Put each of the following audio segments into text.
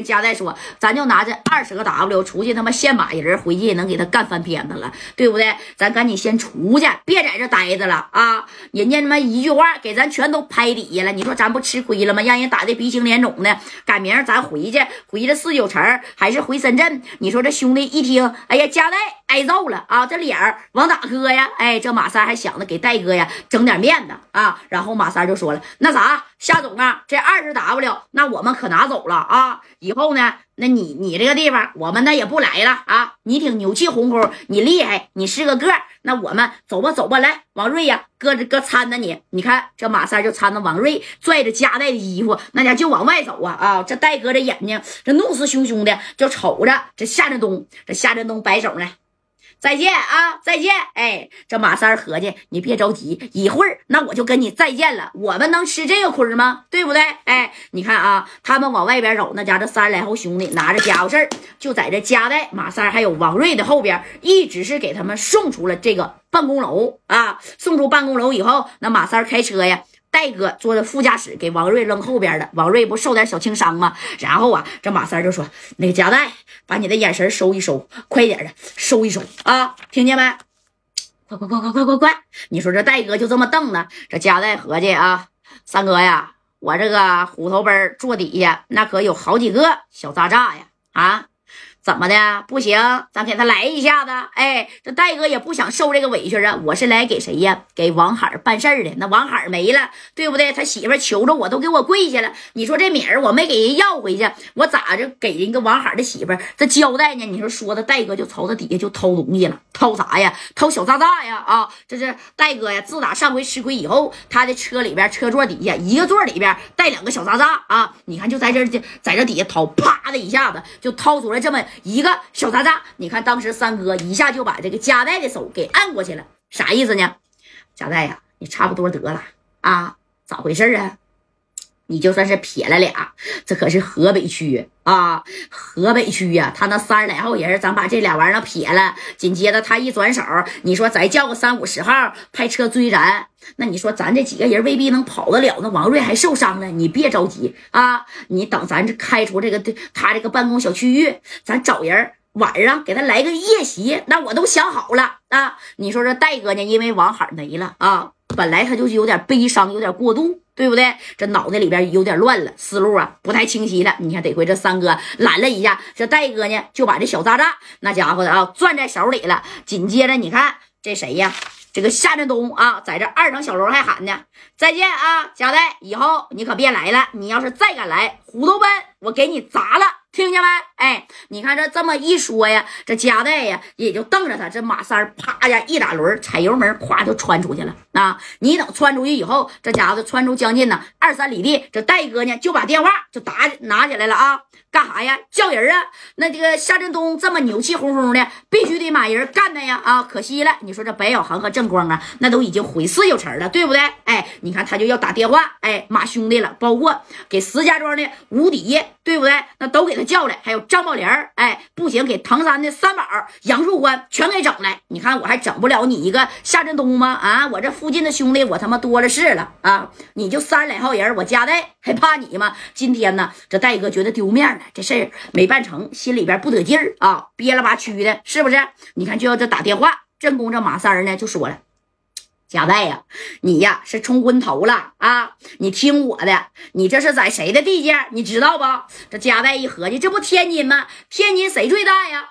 加代说：“咱就拿这二十个 W 出去，他妈现马人回去也能给他干翻篇子了，对不对？咱赶紧先出去，别在这待着了啊！人家他妈一句话给咱全都拍底下了，你说咱不吃亏了吗？让人打的鼻青脸肿的。改明咱回去，回这四九城还是回深圳？你说这兄弟一听，哎呀，加代挨揍了啊！这脸往哪搁呀？哎，这马三还想着给戴哥呀整点面子啊。然后马三就说了：那啥，夏总啊，这二十 W 那我们可拿走了啊！以后呢？那你你这个地方，我们那也不来了啊！你挺牛气哄哄，你厉害，你是个个那我们走吧走吧，来，王瑞呀，搁这搁搀着你。你看这马三就搀着王瑞，拽着夹带的衣服，那家就往外走啊啊！这戴哥这眼睛这怒视汹汹的，就瞅着这夏振东。这夏振东摆手呢。再见啊，再见！哎，这马三合计，你别着急，一会儿那我就跟你再见了。我们能吃这个亏吗？对不对？哎，你看啊，他们往外边走，那家这三十来号兄弟拿着家伙事儿，就在这夹带马三还有王瑞的后边，一直是给他们送出了这个办公楼啊。送出办公楼以后，那马三开车呀。戴哥坐在副驾驶，给王瑞扔后边的。王瑞不受点小轻伤吗？然后啊，这马三就说：“那个夹带，把你的眼神收一收，快点的收一收啊，听见没？快快快快快快快！你说这戴哥就这么瞪呢？这夹带合计啊，三哥呀，我这个虎头奔坐底下那可有好几个小渣渣呀啊！”怎么的？不行，咱给他来一下子。哎，这戴哥也不想受这个委屈啊。我是来给谁呀？给王海办事儿的。那王海没了，对不对？他媳妇求着我都给我跪下了。你说这米儿我没给人要回去，我咋就给人个王海的媳妇这交代呢？你说说的戴哥就朝他底下就偷东西了，偷啥呀？偷小渣渣呀！啊，这是戴哥呀。自打上回吃亏以后，他的车里边车座底下一个座里边带两个小渣渣啊。你看就在这在这底下掏，啪的一下子就掏出来这么。一个小渣渣，你看当时三哥一下就把这个夹带的手给按过去了，啥意思呢？夹带呀，你差不多得了啊？咋回事啊？你就算是撇了俩，这可是河北区啊，河北区呀，他那三十来号人，咱把这俩玩意儿撇了，紧接着他一转手，你说再叫个三五十号派车追咱，那你说咱这几个人未必能跑得了。那王瑞还受伤了，你别着急啊，你等咱这开出这个他这个办公小区域，咱找人晚上给他来个夜袭，那我都想好了啊。你说这戴哥呢，因为王海没了啊，本来他就是有点悲伤，有点过度。对不对？这脑袋里边有点乱了，思路啊不太清晰了。你看，得亏这三哥拦了一下，这戴哥呢就把这小渣渣那家伙的啊攥在手里了。紧接着，你看这谁呀？这个夏振东啊，在这二层小楼还喊呢：“再见啊，贾戴，以后你可别来了。你要是再敢来，虎头奔我给你砸了。”听见没？哎，你看这这么一说呀，这夹带呀也就瞪着他。这马三啪呀一打轮，踩油门，咵就窜出去了。啊，你等窜出去以后，这家伙窜出将近呢二三里地，这戴哥呢就把电话就打拿起来了啊，干啥呀？叫人啊！那这个夏振东这么牛气哄哄的，必须得把人干他呀！啊，可惜了，你说这白小航和正光啊，那都已经回四九城了，对不对？哎，你看他就要打电话，哎，马兄弟了，包括给石家庄的吴迪，对不对？那都给他。叫来，还有张宝林哎，不行，给唐山的三宝、杨树欢全给整来。你看我还整不了你一个夏振东吗？啊，我这附近的兄弟我他妈多了是了啊！你就三十来号人，我加代还怕你吗？今天呢，这戴哥觉得丢面这事儿没办成，心里边不得劲儿啊，憋了吧屈的，是不是？你看就要这打电话，正宫这马三儿呢就说了。贾代呀，你呀是冲昏头了啊！你听我的，你这是在谁的地界？你知道不？这贾代一合计，这不天津吗？天津谁最大呀？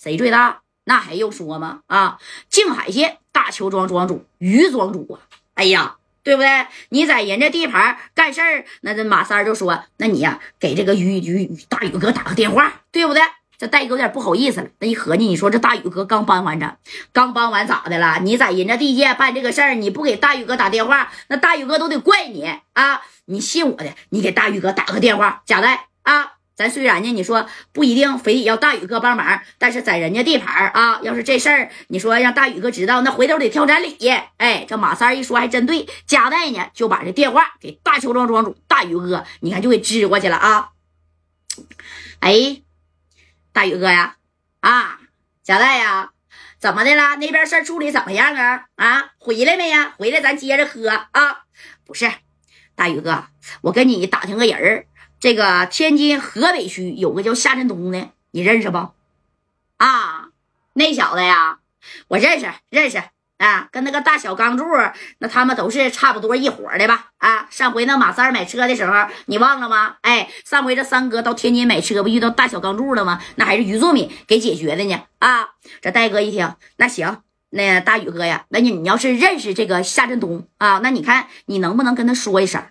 谁最大？那还用说吗？啊，静海县大邱庄庄主于庄主啊！哎呀，对不对？你在人家地盘干事儿，那这马三就说，那你呀给这个于于大宇哥打个电话，对不对？这戴哥有点不好意思了，那一合计，你说这大宇哥刚搬完着，刚搬完咋的了？你在人家地界办这个事儿，你不给大宇哥打电话，那大宇哥都得怪你啊！你信我的，你给大宇哥打个电话，贾代啊，咱虽然呢，你说不一定非得要大宇哥帮忙，但是在人家地盘啊，要是这事儿你说让大宇哥知道，那回头得挑咱理。哎，这马三一说还真对，贾代呢就把这电话给大邱庄庄主大宇哥，你看就给支过去了啊！哎。大宇哥呀，啊，贾代呀，怎么的了？那边事儿处理怎么样啊？啊，回来没呀？回来咱接着喝啊！不是，大宇哥，我跟你打听个人儿，这个天津河北区有个叫夏振东的，你认识不？啊，那小子呀，我认识，认识。啊，跟那个大小钢柱，那他们都是差不多一伙的吧？啊，上回那马三买车的时候，你忘了吗？哎，上回这三哥到天津买车，不遇到大小钢柱了吗？那还是于作敏给解决的呢。啊，这戴哥一听，那行，那大宇哥呀，那你你要是认识这个夏振东啊，那你看你能不能跟他说一声，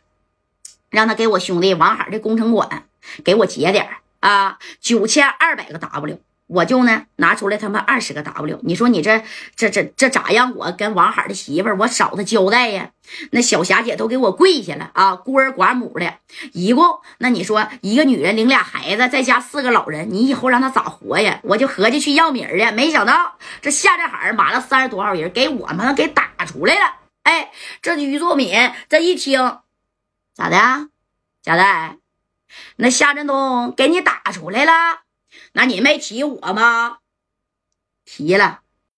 让他给我兄弟王海的工程款给我结点啊，九千二百个 W。我就呢拿出来他妈二十个 W，你说你这这这这咋让我跟王海的媳妇儿我嫂子交代呀？那小霞姐都给我跪下了啊，孤儿寡母的，一共那你说一个女人领俩孩子，再加四个老人，你以后让她咋活呀？我就合计去要名儿没想到这夏振海码了三十多号人，给我们给打出来了。哎，这于作敏这一听，咋的？贾代，那夏振东给你打出来了？那你没提我吗？提了，